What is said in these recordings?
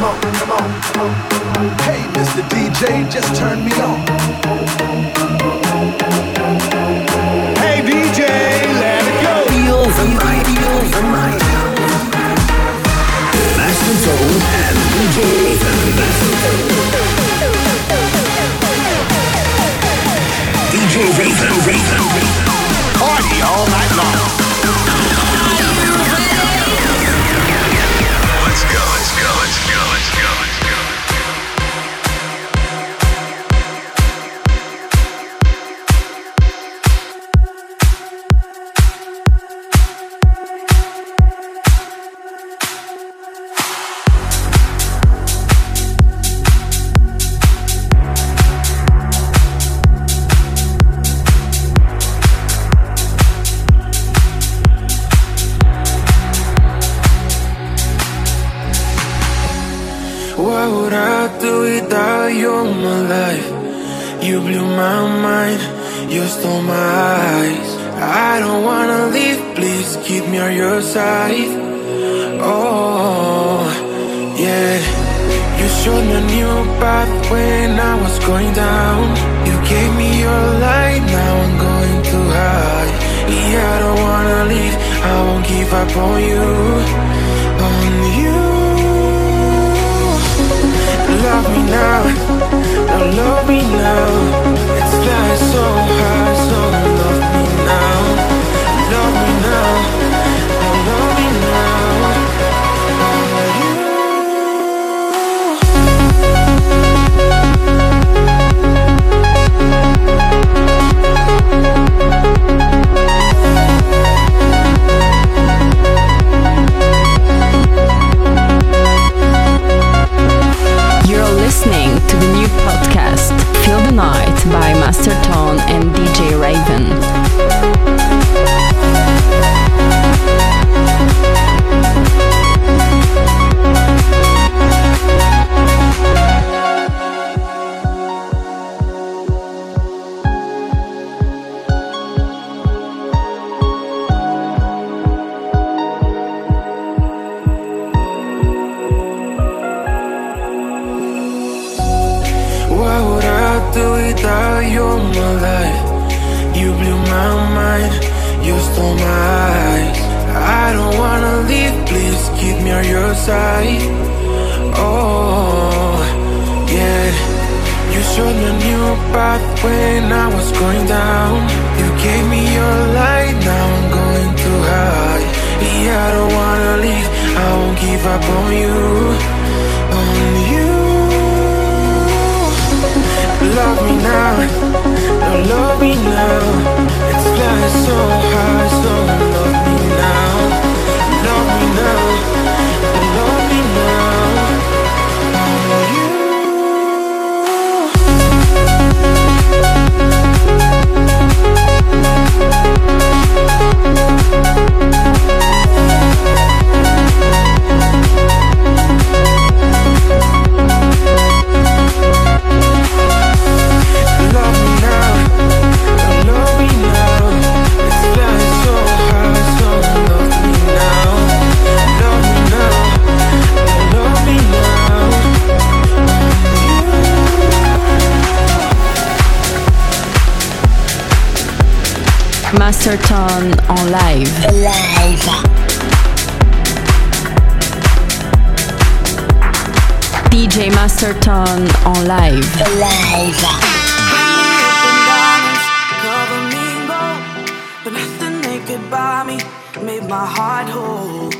come on, come on. Hey, Mr. DJ, just turn me on. Hey, DJ, let it go. Feel the night, feel the night. Master Tone and DJ DJ Raven, Raven, Party all night long. Do without you in my life? You blew my mind, you stole my eyes. I don't wanna leave, please keep me on your side. Oh, yeah. You showed me a new path when I was going down. You gave me your light, now I'm going too high. Yeah, I don't wanna leave, I won't give up on you. On you. Love me now, no love me now. It's flying so high, so love me now. Love me now, no love me now. You. Master Tone en live. DJ Master Tone en live. Cover me but nothing they could buy me made my heart whole.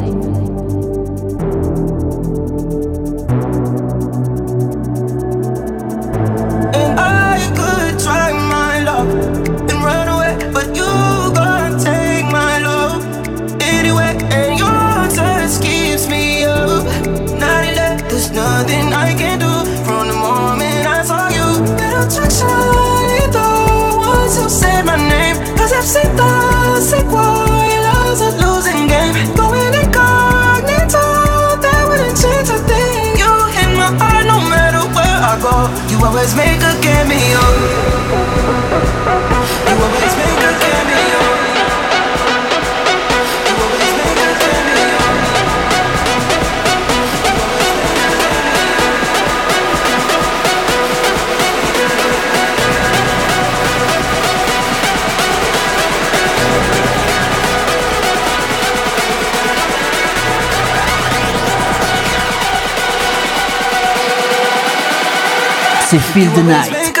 Feel the Night.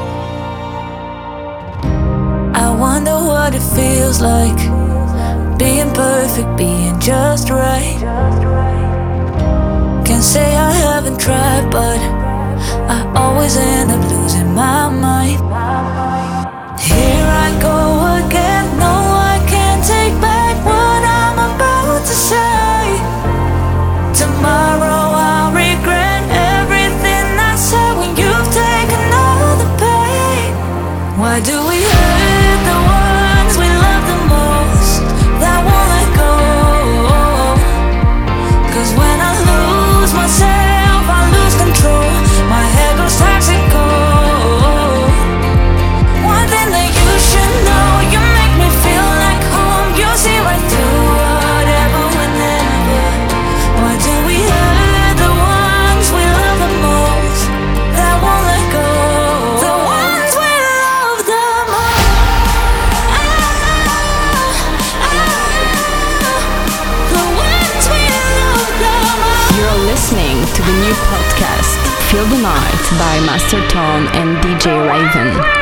to the new podcast, Feel the Night by Master Tone and DJ Raven.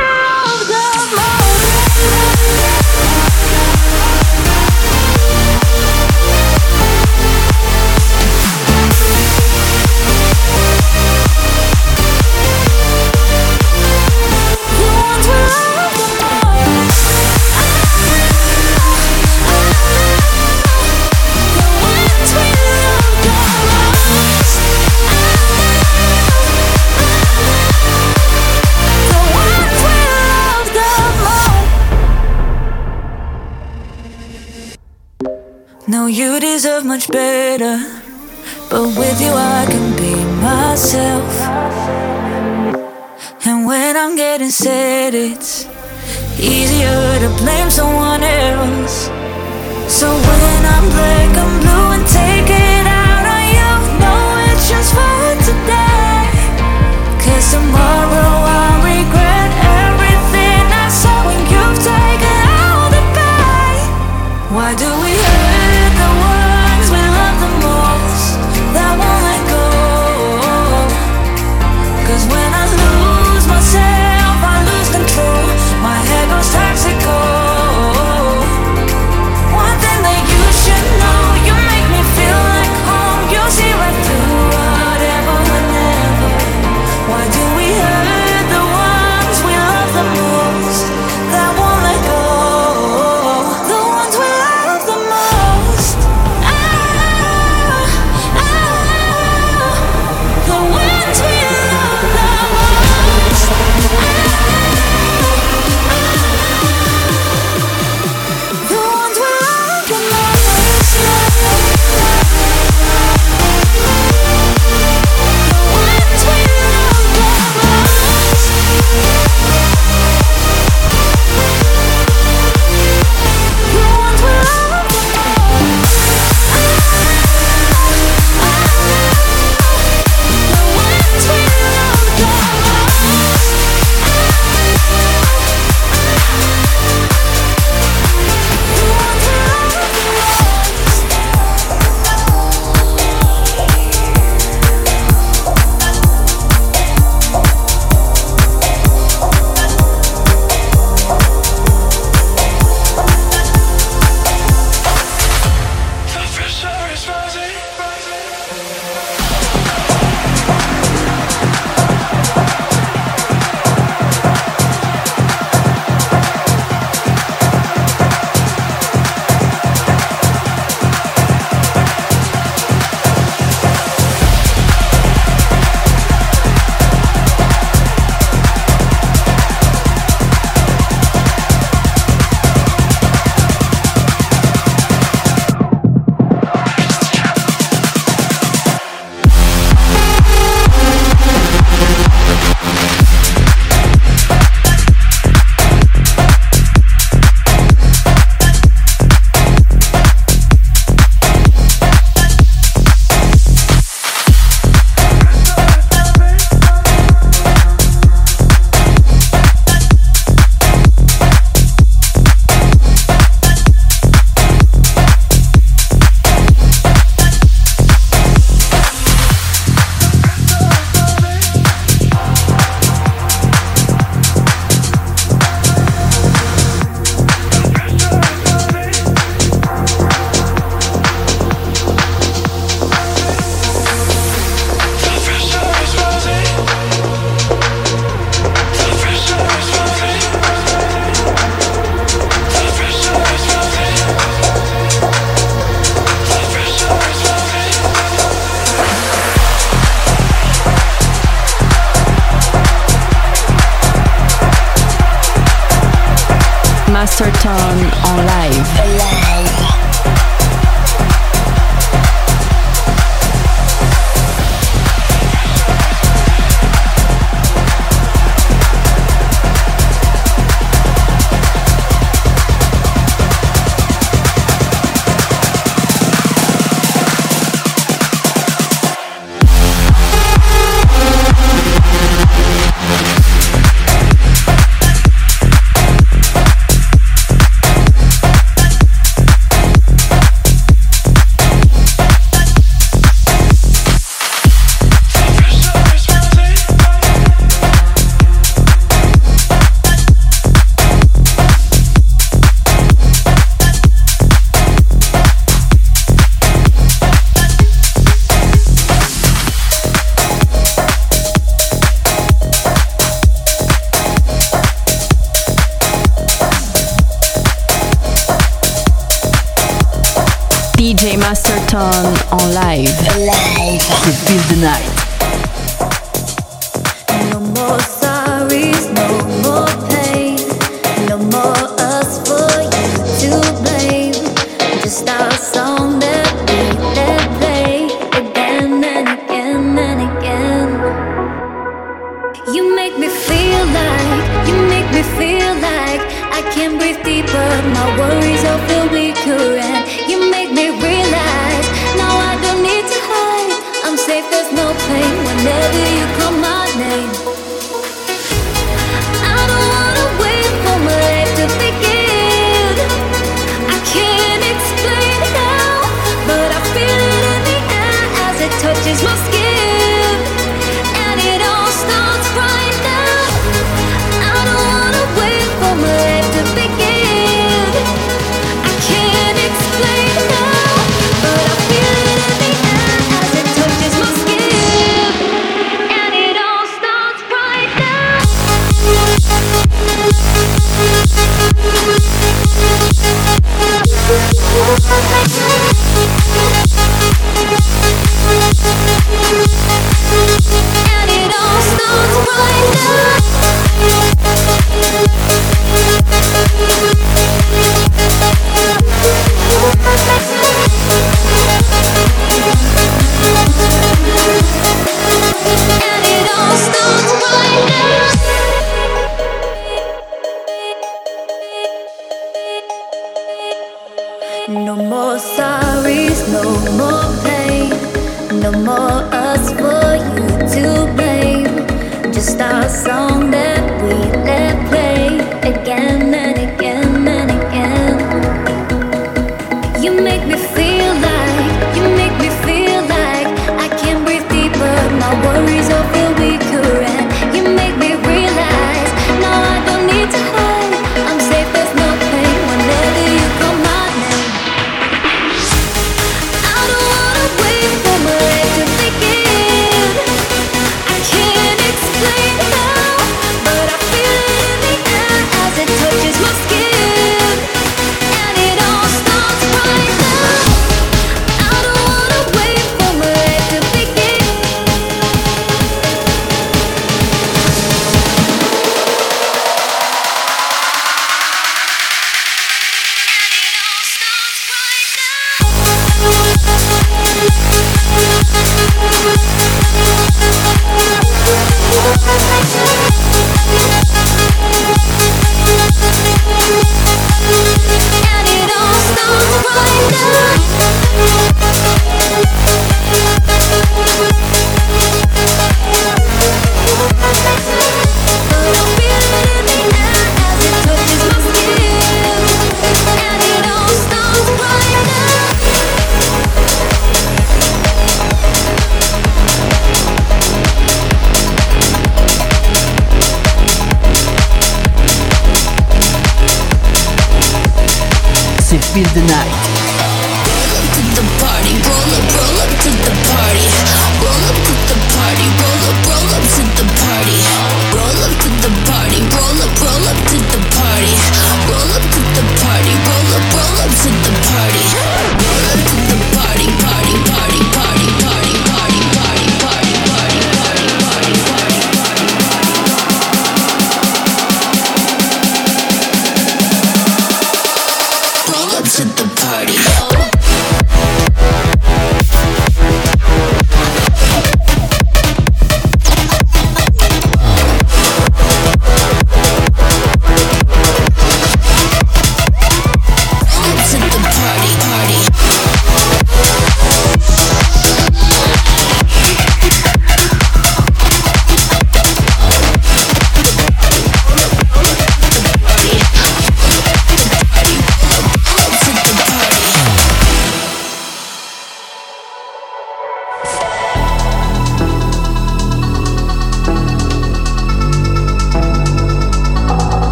better. But with you, I can be myself. And when I'm getting sad, it's easier to blame someone else. So when I'm black, I'm blue and take. Masterton en live. Live. C'est Feel the Night.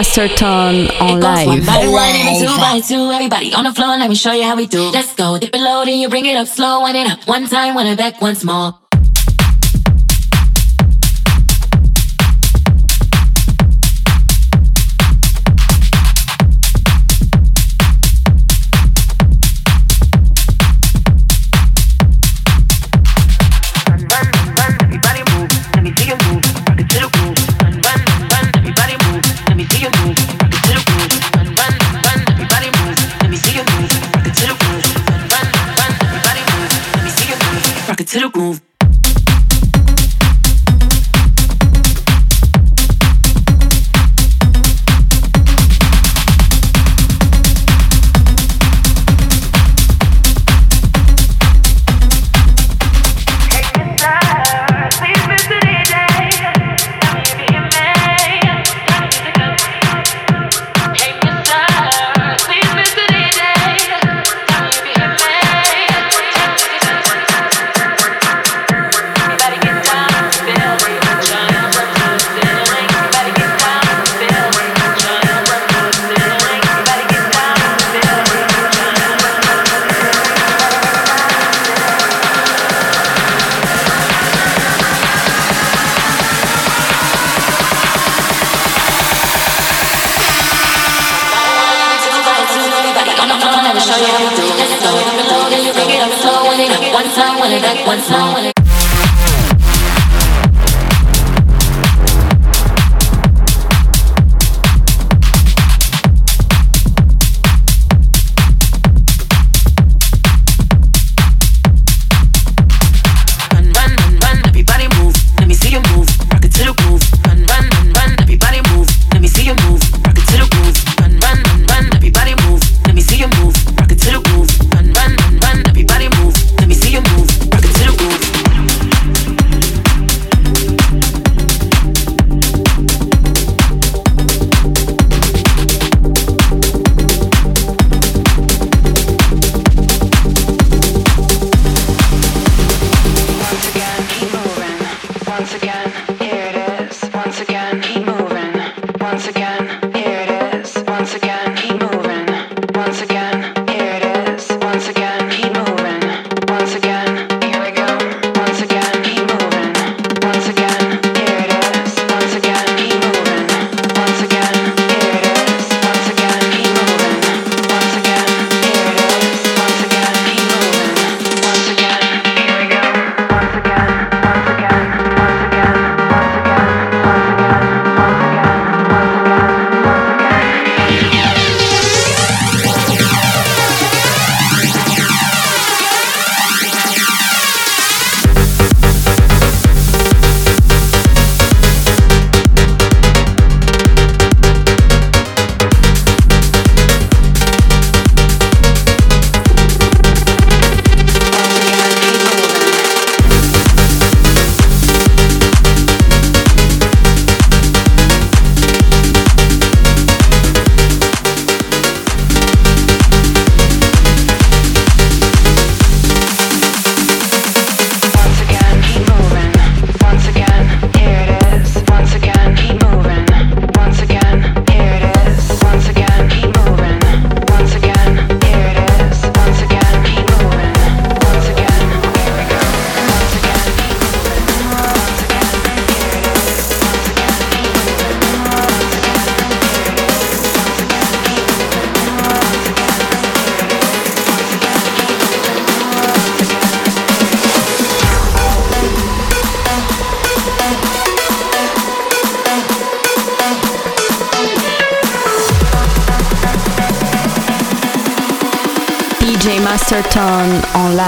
Master Tone on live. One one and a two by two, everybody on the floor. Let me show you how we do. Let's go, dip it low, then you bring it up slow. One it up, one time, one it back, once more. to the groove. time when it back One time.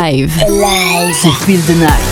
Alive. Alive. To feel the night.